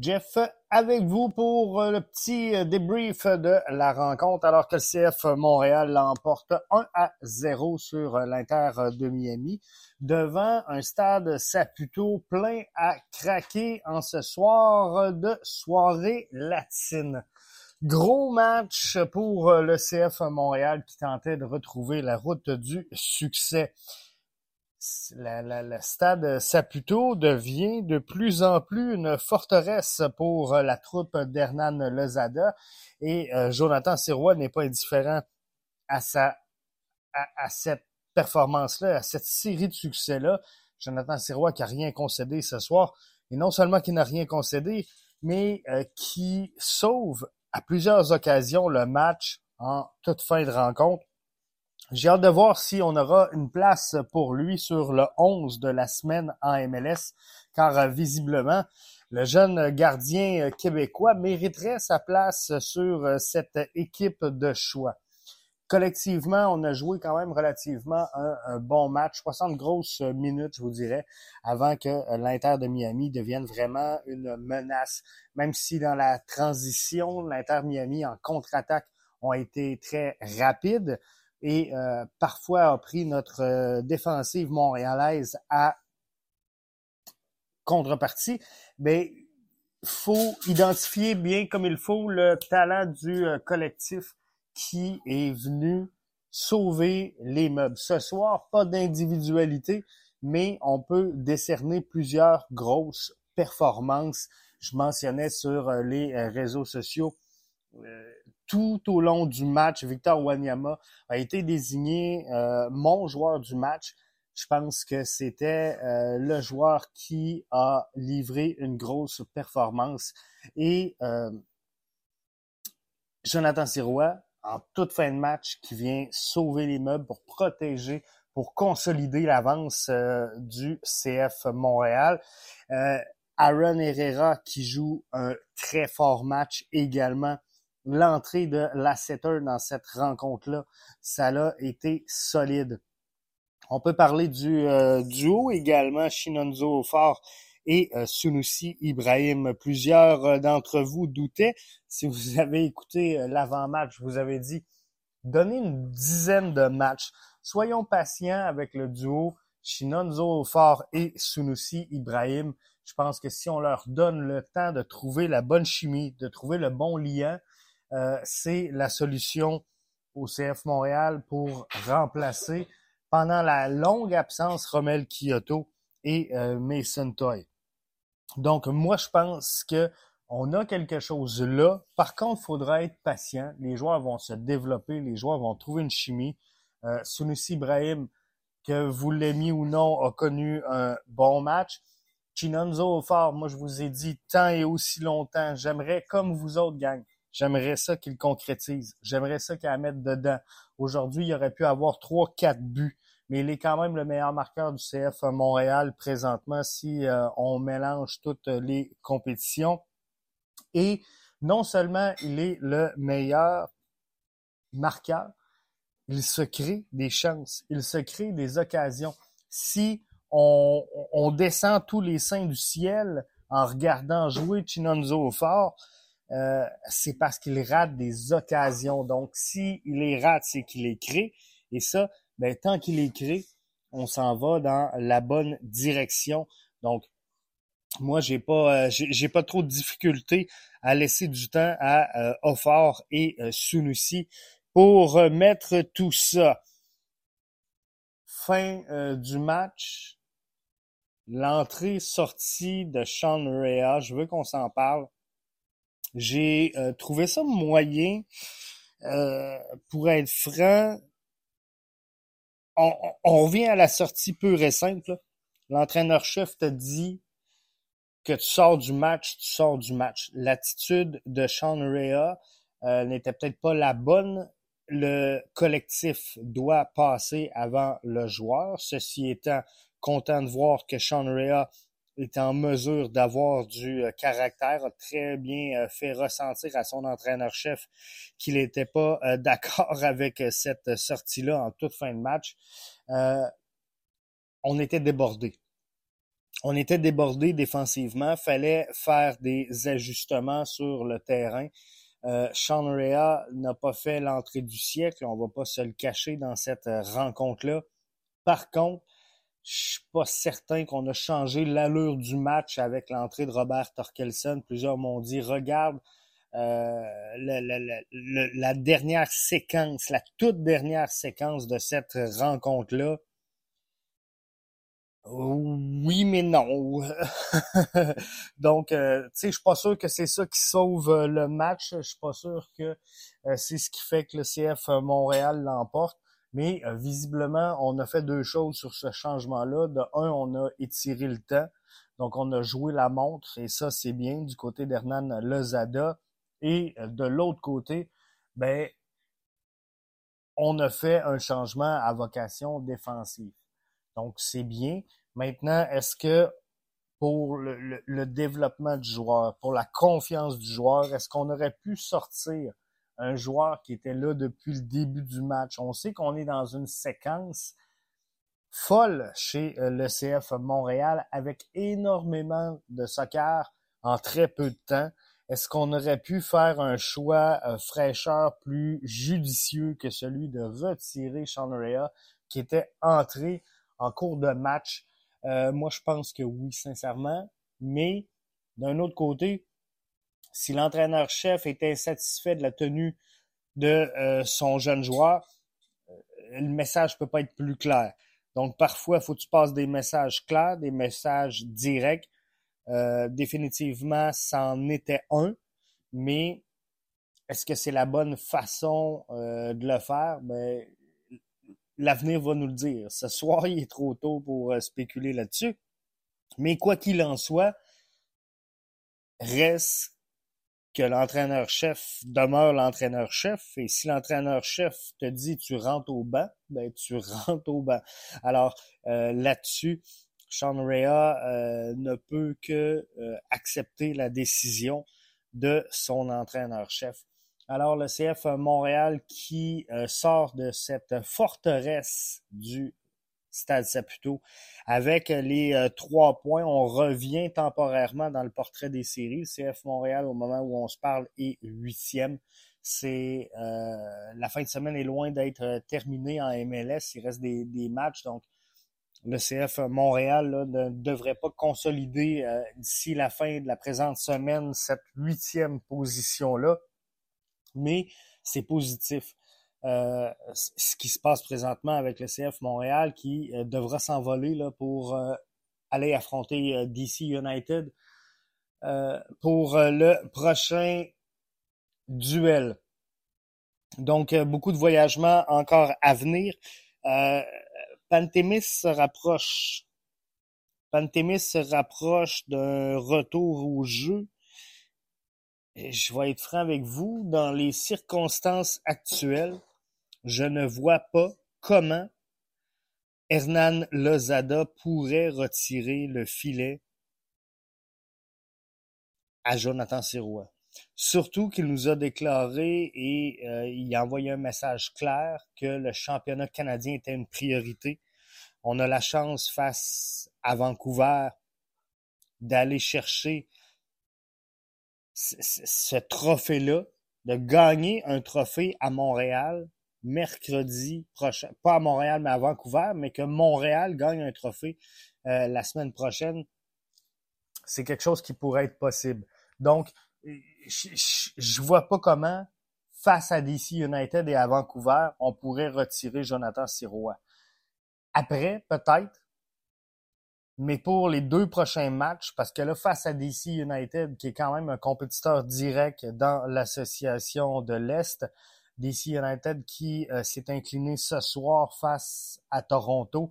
Jeff, avec vous pour euh, le petit euh, débrief de la rencontre alors que le CF Montréal l'emporte 1 à 0 sur euh, l'Inter de Miami devant un stade Saputo plein à craquer en ce soir de soirée latine. Gros match pour le CF Montréal qui tentait de retrouver la route du succès le stade Saputo devient de plus en plus une forteresse pour la troupe d'Hernan Lozada et euh, Jonathan Sirois n'est pas indifférent à cette performance-là, à cette série de succès-là. Jonathan Sirois qui a rien concédé ce soir, et non seulement qui n'a rien concédé, mais euh, qui sauve à plusieurs occasions le match en toute fin de rencontre. J'ai hâte de voir si on aura une place pour lui sur le 11 de la semaine en MLS, car euh, visiblement, le jeune gardien euh, québécois mériterait sa place sur euh, cette équipe de choix. Collectivement, on a joué quand même relativement un, bon match, 60 grosses minutes, je vous dirais, avant que l'Inter de Miami devienne vraiment une menace. Même si dans la transition, l'Inter Miami en contre-attaque ont été très rapides, et euh, parfois a pris notre euh, défensive montréalaise à contrepartie, mais faut identifier bien comme il faut le talent du euh, collectif qui est venu sauver les meubles. Ce soir, pas d'individualité, mais on peut décerner plusieurs grosses performances. Je mentionnais sur les réseaux sociaux tout au long du match, Victor Wanyama a été désigné euh, mon joueur du match. Je pense que c'était euh, le joueur qui a livré une grosse performance. Et euh, Jonathan Sirois, en toute fin de match, qui vient sauver les meubles pour protéger, pour consolider l'avance du CF Montréal. Aaron Herrera qui joue un très fort match également l'entrée de Lasseter dans cette rencontre-là, ça a été solide. On peut parler du euh, duo également, Shinonzo Fort et euh, Sunusi Ibrahim. Plusieurs euh, d'entre vous doutaient. Si vous avez écouté l'avant-match, je vous avais dit, donnez une dizaine de matchs. Soyons patients avec le duo Shinonzo Fort et Sunusi Ibrahim. Je pense que si on leur donne le temps de trouver la bonne chimie, de trouver le bon lien, euh, c'est la solution au CF Montréal pour remplacer pendant la longue absence Romel Kyoto et euh, Mason Toy. Donc moi je pense que on a quelque chose là. Par contre, il faudra être patient. Les joueurs vont se développer, les joueurs vont trouver une chimie. Euh, Sunusi Ibrahim, que vous l'aimiez ou non, a connu un bon match. Chinonzo Fort, moi je vous ai dit tant et aussi longtemps, j'aimerais comme vous autres, gang, J'aimerais ça qu'il concrétise. J'aimerais ça qu'il mette dedans. Aujourd'hui, il aurait pu avoir trois, quatre buts, mais il est quand même le meilleur marqueur du CF Montréal présentement si euh, on mélange toutes les compétitions. Et non seulement il est le meilleur marqueur, il se crée des chances, il se crée des occasions. Si on, on descend tous les seins du ciel en regardant jouer Chinonzo au fort, euh, c'est parce qu'il rate des occasions. Donc, s'il les rate, c'est qu'il les crée. Et ça, ben, tant qu'il les crée, on s'en va dans la bonne direction. Donc, moi, j'ai pas, euh, pas trop de difficultés à laisser du temps à euh, et euh, Sunusi pour mettre tout ça. Fin du match, l'entrée-sortie de Sean Rea, je veux qu'on s'en parle. J'ai euh, trouvé ça moyen. Euh, pour être franc, on, revient à la sortie pure et simple. L'entraîneur-chef te dit que tu sors du match, tu sors du match. L'attitude de Sean Rea euh, n'était peut-être pas la bonne. Le collectif doit passer avant le joueur. Ceci étant, content de voir que Sean Rea est en mesure d'avoir du euh, caractère, a très bien euh, fait ressentir à son entraîneur-chef qu'il n'était pas euh, d'accord avec cette sortie-là en toute fin de match. on était débordé. on était débordé défensivement, fallait faire des ajustements sur le terrain. Sean Rea n'a pas fait l'entrée du siècle, on va pas se le cacher dans cette rencontre-là. Par contre, je suis pas certain qu'on a changé l'allure du match avec l'entrée de Robert Torkelson. Plusieurs m'ont dit, regarde euh, la, dernière séquence, la toute dernière séquence de cette rencontre-là oui, mais non. Donc, euh, tu sais, je suis pas sûr que c'est ça qui sauve euh, le match. Je suis pas sûr que euh, c'est ce qui fait que le CF Montréal l'emporte. Mais visiblement, on a fait deux choses sur ce changement-là. De un, on a étiré le temps. Donc, on a joué la montre et ça, c'est bien du côté d'Hernan Lozada. Et de l'autre côté, ben, on a fait un changement à vocation défensive. Donc, c'est bien. Maintenant, est-ce que pour le, développement du joueur, pour la confiance du joueur, est-ce qu'on aurait pu sortir un joueur qui était là depuis le début du match? On sait qu'on est dans une séquence folle chez euh, le CF Montréal avec énormément de soccer en très peu de temps. Est-ce qu'on aurait pu faire un choix euh, fraîcheur plus judicieux que celui de retirer Sean Rea qui était entré en cours de match? Euh, moi, je pense que oui, sincèrement. Mais d'un autre côté, si l'entraîneur-chef est insatisfait de la tenue de euh, son jeune joueur, euh, le message peut pas être plus clair. Donc, parfois, il faut que tu passes des messages clairs, des messages directs. définitivement, c'en était un, mais est-ce que c'est la bonne façon de le faire? Ben, l'avenir va nous le dire. Ce soir, il est trop tôt pour euh, spéculer là-dessus. Mais quoi qu'il en soit, reste que l'entraîneur-chef demeure l'entraîneur-chef. Et si l'entraîneur-chef te dit tu rentres au banc, ben tu rentres au banc. Alors euh, là-dessus, Sean Rea euh, ne peut que accepter la décision de son entraîneur-chef. Alors, le CF Montréal qui euh, sort de cette forteresse du Stade Saputo avec les euh, trois points. On revient temporairement dans le portrait des séries. Le CF Montréal, au moment où on se parle, est huitième. C'est euh, la fin de semaine est loin d'être terminée en MLS. Il reste des, matchs, donc le CF Montréal ne devrait pas consolider d'ici la fin de la présente semaine cette huitième position-là mais c'est positif. Euh, ce qui se passe présentement avec le CF Montréal qui euh, devra s'envoler là, pour euh, aller affronter DC United pour le prochain duel. Donc, beaucoup de voyagements encore à venir. Pantémis se rapproche. Pantémis se rapproche d'un retour au jeu je vais être franc avec vous, dans les circonstances actuelles, je ne vois pas comment Hernan Lozada pourrait retirer le filet à Jonathan Sirois. Surtout qu'il nous a déclaré et euh, il a envoyé un message clair que le championnat canadien était une priorité. On a la chance face à Vancouver d'aller chercher ce trophée-là, de gagner un trophée à Montréal mercredi prochain, pas à Montréal, mais à Vancouver, mais que Montréal gagne un trophée euh, la semaine prochaine, c'est quelque chose qui pourrait être possible. Donc, je, ne vois pas comment, face à DC United et à Vancouver, on pourrait retirer Jonathan Sirois. Après, peut-être, mais pour les deux prochains matchs, parce que là, face à DC United, qui est quand même un compétiteur direct dans l'association de l'Est, DC United qui euh, s'est incliné ce soir face à Toronto.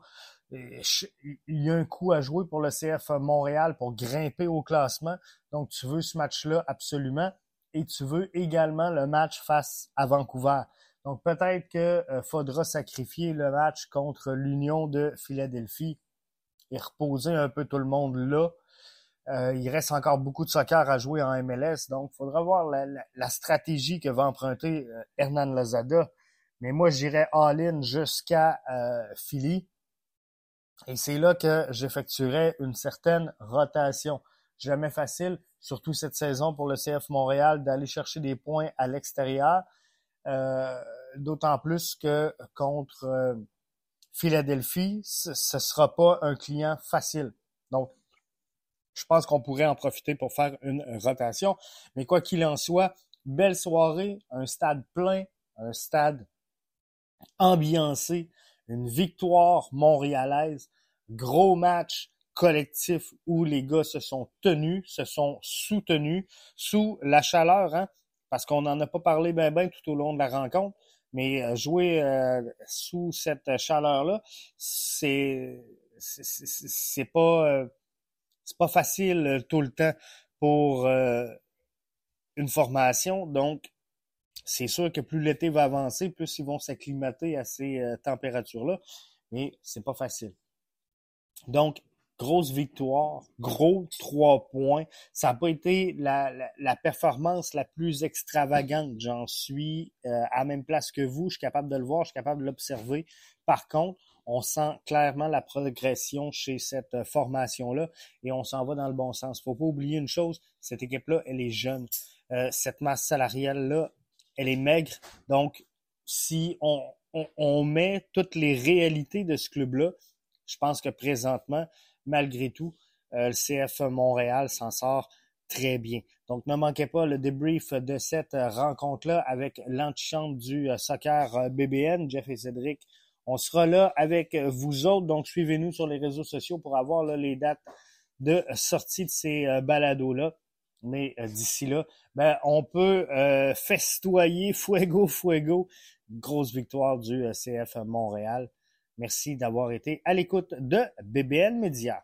il y a un coup à jouer pour le CF Montréal pour grimper au classement. Donc, tu veux ce match-là absolument. Et tu veux également le match face à Vancouver. Donc, peut-être qu'il euh, faudra sacrifier le match contre l'Union de Philadelphie et reposer un peu tout le monde là. Euh, il reste encore beaucoup de soccer à jouer en MLS, donc il faudra voir la, stratégie que va emprunter euh, Hernan Lazada. Mais moi, j'irais all-in jusqu'à euh, Philly. Et c'est là que j'effectuerai une certaine rotation. Jamais facile, surtout cette saison pour le CF Montréal, d'aller chercher des points à l'extérieur. D'autant plus que contre Philadelphie, ce ne sera pas un client facile. Donc, je pense qu'on pourrait en profiter pour faire une rotation. Mais quoi qu'il en soit, belle soirée, un stade plein, un stade ambiancé, une victoire montréalaise, gros match collectif où les gars se sont tenus, se sont soutenus sous la chaleur, hein, parce qu'on n'en a pas parlé bien ben tout au long de la rencontre, mais euh, jouer euh, sous cette chaleur-là, c'est c'est pas euh, c'est pas facile tout le temps pour une formation. Donc, c'est sûr que plus l'été va avancer, plus ils vont s'acclimater à ces températures-là, mais c'est pas facile. Donc, grosse victoire, gros trois points. Ça n'a pas été la, performance la plus extravagante. J'en suis euh, à la même place que vous. Je suis capable de le voir, je suis capable de l'observer. Par contre, on sent clairement la progression chez cette euh, formation-là et on s'en va dans le bon sens. Faut pas oublier une chose, cette équipe-là, elle est jeune. Euh, cette masse salariale-là, elle est maigre. Donc, si on, met toutes les réalités de ce club-là, je pense que présentement, malgré tout, euh, le CF Montréal s'en sort très bien. Donc, ne manquez pas le débrief de cette rencontre-là avec l'antichambre du soccer BBN, Jeff et Cédric. On sera là avec vous autres, donc suivez-nous sur les réseaux sociaux pour avoir les dates de sortie de ces balados-là. Mais d'ici là, ben, on peut festoyer fuego, fuego. Grosse victoire du CF Montréal. Merci d'avoir été à l'écoute de BBN Media.